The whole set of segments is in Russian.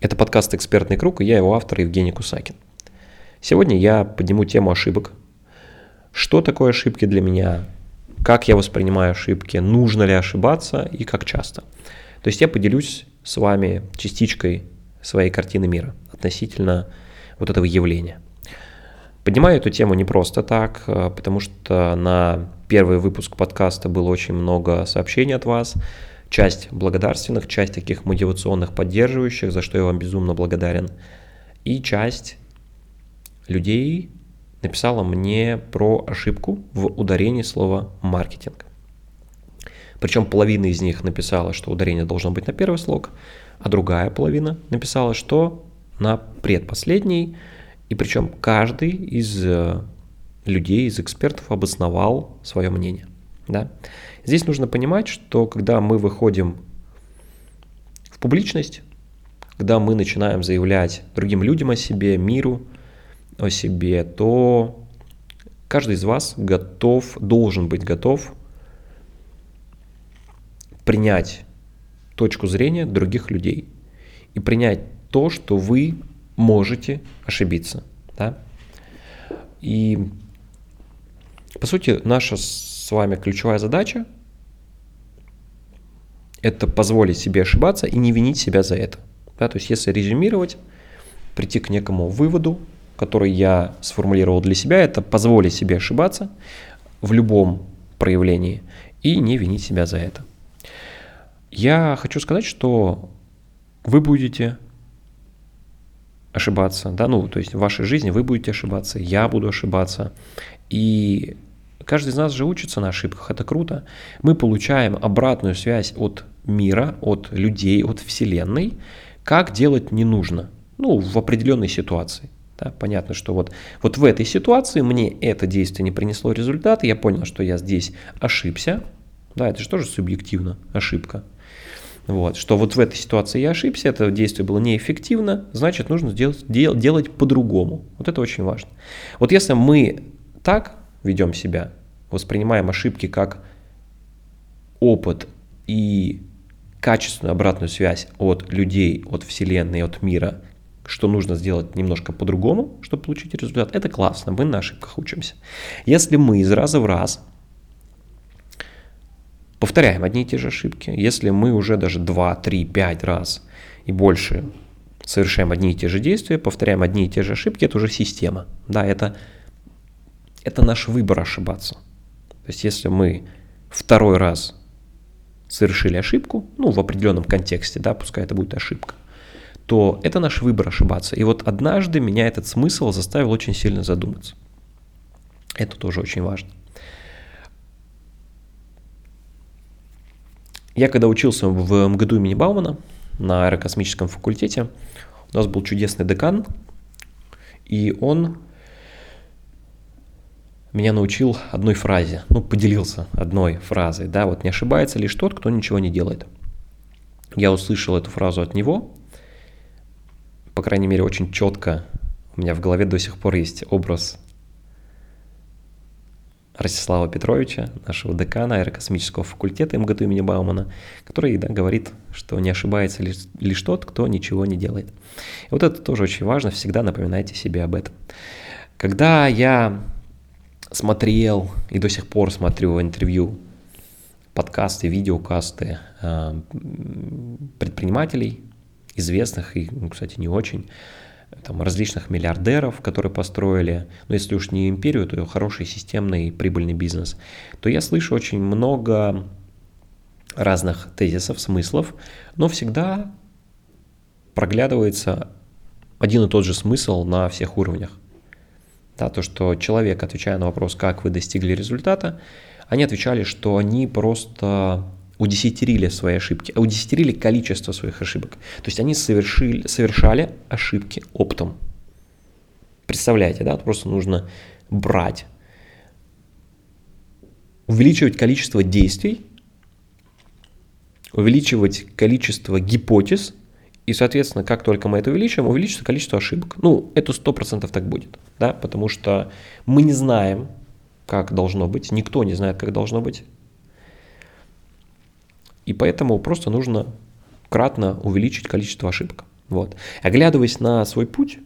Это подкаст «Экспертный круг» и я его автор Евгений Кусакин. Сегодня я подниму тему ошибок. Что такое ошибки для меня? Как я воспринимаю ошибки? Нужно ли ошибаться и как часто? То есть я поделюсь с вами частичкой своей картины мира относительно вот этого явления. Поднимаю эту тему не просто так, а потому что на первый выпуск подкаста было очень много сообщений от вас – часть благодарственных, часть таких мотивационных, поддерживающих, за что я вам безумно благодарен. И часть людей написала мне про ошибку в ударении слова «маркетинг». Причем половина из них написала, что ударение должно быть на первый слог, а другая половина написала, что на предпоследний. И причем каждый из э, людей, из экспертов обосновал свое мнение. Да? Здесь нужно понимать, что когда мы выходим в публичность, когда мы начинаем заявлять другим людям о себе, миру о себе, то каждый из вас готов, должен быть готов принять точку зрения других людей и принять то, что вы можете ошибиться. Да? И по сути наша с вами ключевая задача это позволить себе ошибаться и не винить себя за это. Да, то есть если резюмировать, прийти к некому выводу, который я сформулировал для себя, это позволить себе ошибаться в любом проявлении и не винить себя за это. Я хочу сказать, что вы будете ошибаться, да, ну, то есть в вашей жизни вы будете ошибаться, я буду ошибаться, и Каждый из нас же учится на ошибках, это круто. Мы получаем обратную связь от мира, от людей, от Вселенной, как делать не нужно, ну, в определенной ситуации. Да, понятно, что вот, вот в этой ситуации мне это действие не принесло результата, я понял, что я здесь ошибся. Да, это же тоже субъективно, ошибка. Вот, что вот в этой ситуации я ошибся, это действие было неэффективно, значит, нужно сделать, дел, делать по-другому. Вот это очень важно. Вот если мы так ведем себя, воспринимаем ошибки как опыт и качественную обратную связь от людей, от Вселенной, от мира, что нужно сделать немножко по-другому, чтобы получить результат, это классно, мы на ошибках учимся. Если мы из раза в раз повторяем одни и те же ошибки, если мы уже даже 2, 3, 5 раз и больше совершаем одни и те же действия, повторяем одни и те же ошибки, это уже система. Да, это, это наш выбор ошибаться. То есть если мы второй раз совершили ошибку, ну, в определенном контексте, да, пускай это будет ошибка, то это наш выбор ошибаться. И вот однажды меня этот смысл заставил очень сильно задуматься. Это тоже очень важно. Я когда учился в МГДУ имени Баумана на аэрокосмическом факультете, у нас был чудесный декан, и он меня научил одной фразе, ну, поделился одной фразой, да, вот не ошибается лишь тот, кто ничего не делает. Я услышал эту фразу от него, по крайней мере, очень четко у меня в голове до сих пор есть образ Ростислава Петровича, нашего декана аэрокосмического факультета МГТУ имени Баумана, который да, говорит, что не ошибается лишь, лишь тот, кто ничего не делает. И вот это тоже очень важно, всегда напоминайте себе об этом. Когда я смотрел и до сих пор смотрю интервью, подкасты, видеокасты э, предпринимателей, известных и, ну, кстати, не очень, там, различных миллиардеров, которые построили, ну, если уж не империю, то хороший системный прибыльный бизнес, то я слышу очень много разных тезисов, смыслов, но всегда проглядывается один и тот же смысл на всех уровнях. Да, то, что человек, отвечая на вопрос, как вы достигли результата, они отвечали, что они просто удесятерили свои ошибки, а удесятерили количество своих ошибок. То есть они совершили, совершали ошибки оптом. Представляете, да, просто нужно брать, увеличивать количество действий, увеличивать количество гипотез, и, соответственно, как только мы это увеличим, увеличится количество ошибок. Ну, это 100% так будет, да, потому что мы не знаем, как должно быть, никто не знает, как должно быть. И поэтому просто нужно кратно увеличить количество ошибок. Вот. Оглядываясь на свой путь,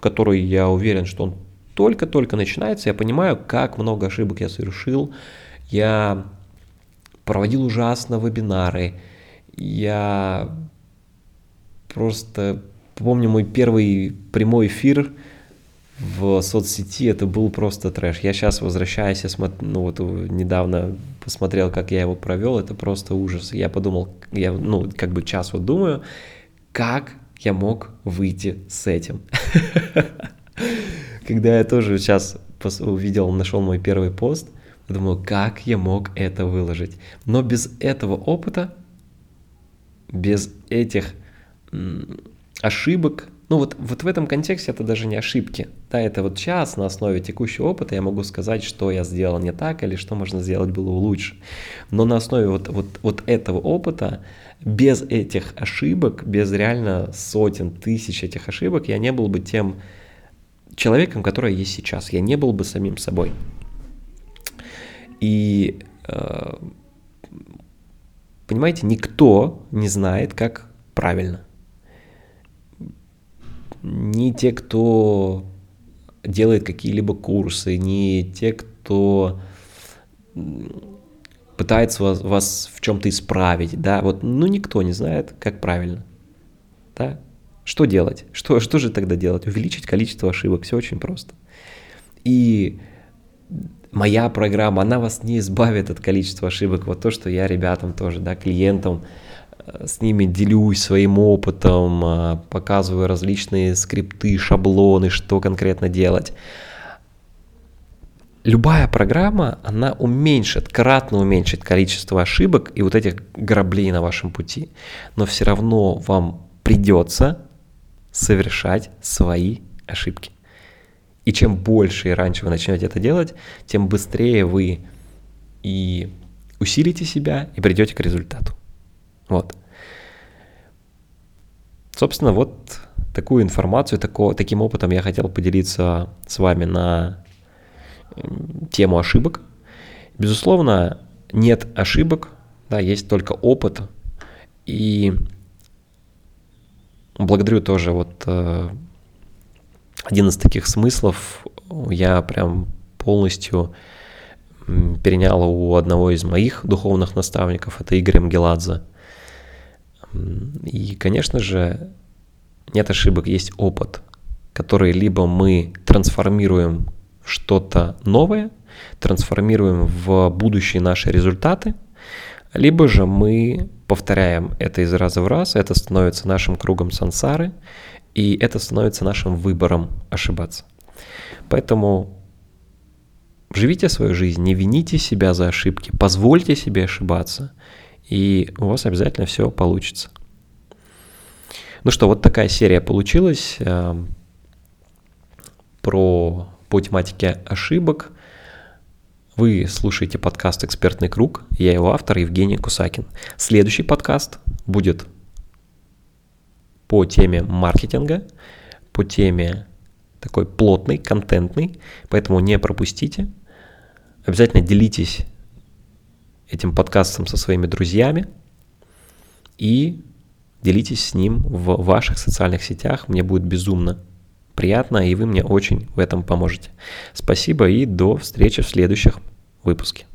который я уверен, что он только-только начинается, я понимаю, как много ошибок я совершил. Я проводил ужасно вебинары. Я просто помню мой первый прямой эфир в соцсети, это был просто трэш. Я сейчас возвращаюсь, я смотр... ну вот недавно посмотрел, как я его провел, это просто ужас. Я подумал, я ну как бы час вот думаю, как я мог выйти с этим. Когда я тоже сейчас увидел, нашел мой первый пост, думаю, как я мог это выложить. Но без этого опыта, без этих ошибок, ну вот, вот в этом контексте это даже не ошибки. Да, это вот сейчас на основе текущего опыта я могу сказать, что я сделал не так или что можно сделать было лучше. Но на основе вот, вот, вот этого опыта, без этих ошибок, без реально сотен, тысяч этих ошибок, я не был бы тем человеком, который есть сейчас. Я не был бы самим собой. И э, понимаете, никто не знает, как правильно. Ни те, кто делает какие-либо курсы, ни те, кто пытается вас, вас в чем-то исправить, да, вот, ну, никто не знает, как правильно, да, что делать? Что, что же тогда делать? Увеличить количество ошибок. Все очень просто. И моя программа, она вас не избавит от количества ошибок. Вот то, что я ребятам тоже, да, клиентам, с ними делюсь своим опытом, э, показываю различные скрипты, шаблоны, что конкретно делать. Любая программа, она уменьшит, кратно уменьшит количество ошибок и вот этих граблей на вашем пути. Но все равно вам придется совершать свои ошибки. И чем больше и раньше вы начнете это делать, тем быстрее вы и усилите себя и придете к результату. Вот. Собственно, вот такую информацию, таким опытом я хотел поделиться с вами на тему ошибок. Безусловно, нет ошибок, да, есть только опыт. И Благодарю тоже вот э, один из таких смыслов я прям полностью перенял у одного из моих духовных наставников, это Игорь Мгеладзе. И, конечно же, нет ошибок, есть опыт, который либо мы трансформируем в что-то новое, трансформируем в будущие наши результаты, либо же мы повторяем это из раза в раз, это становится нашим кругом сансары, и это становится нашим выбором ошибаться. Поэтому живите свою жизнь, не вините себя за ошибки, позвольте себе ошибаться, и у вас обязательно все получится. Ну что, вот такая серия получилась э, про по тематике ошибок. Вы слушаете подкаст «Экспертный круг». Я его автор Евгений Кусакин. Следующий подкаст будет по теме маркетинга, по теме такой плотный, контентный, поэтому не пропустите. Обязательно делитесь этим подкастом со своими друзьями и делитесь с ним в ваших социальных сетях. Мне будет безумно приятно, и вы мне очень в этом поможете. Спасибо и до встречи в следующих выпуске.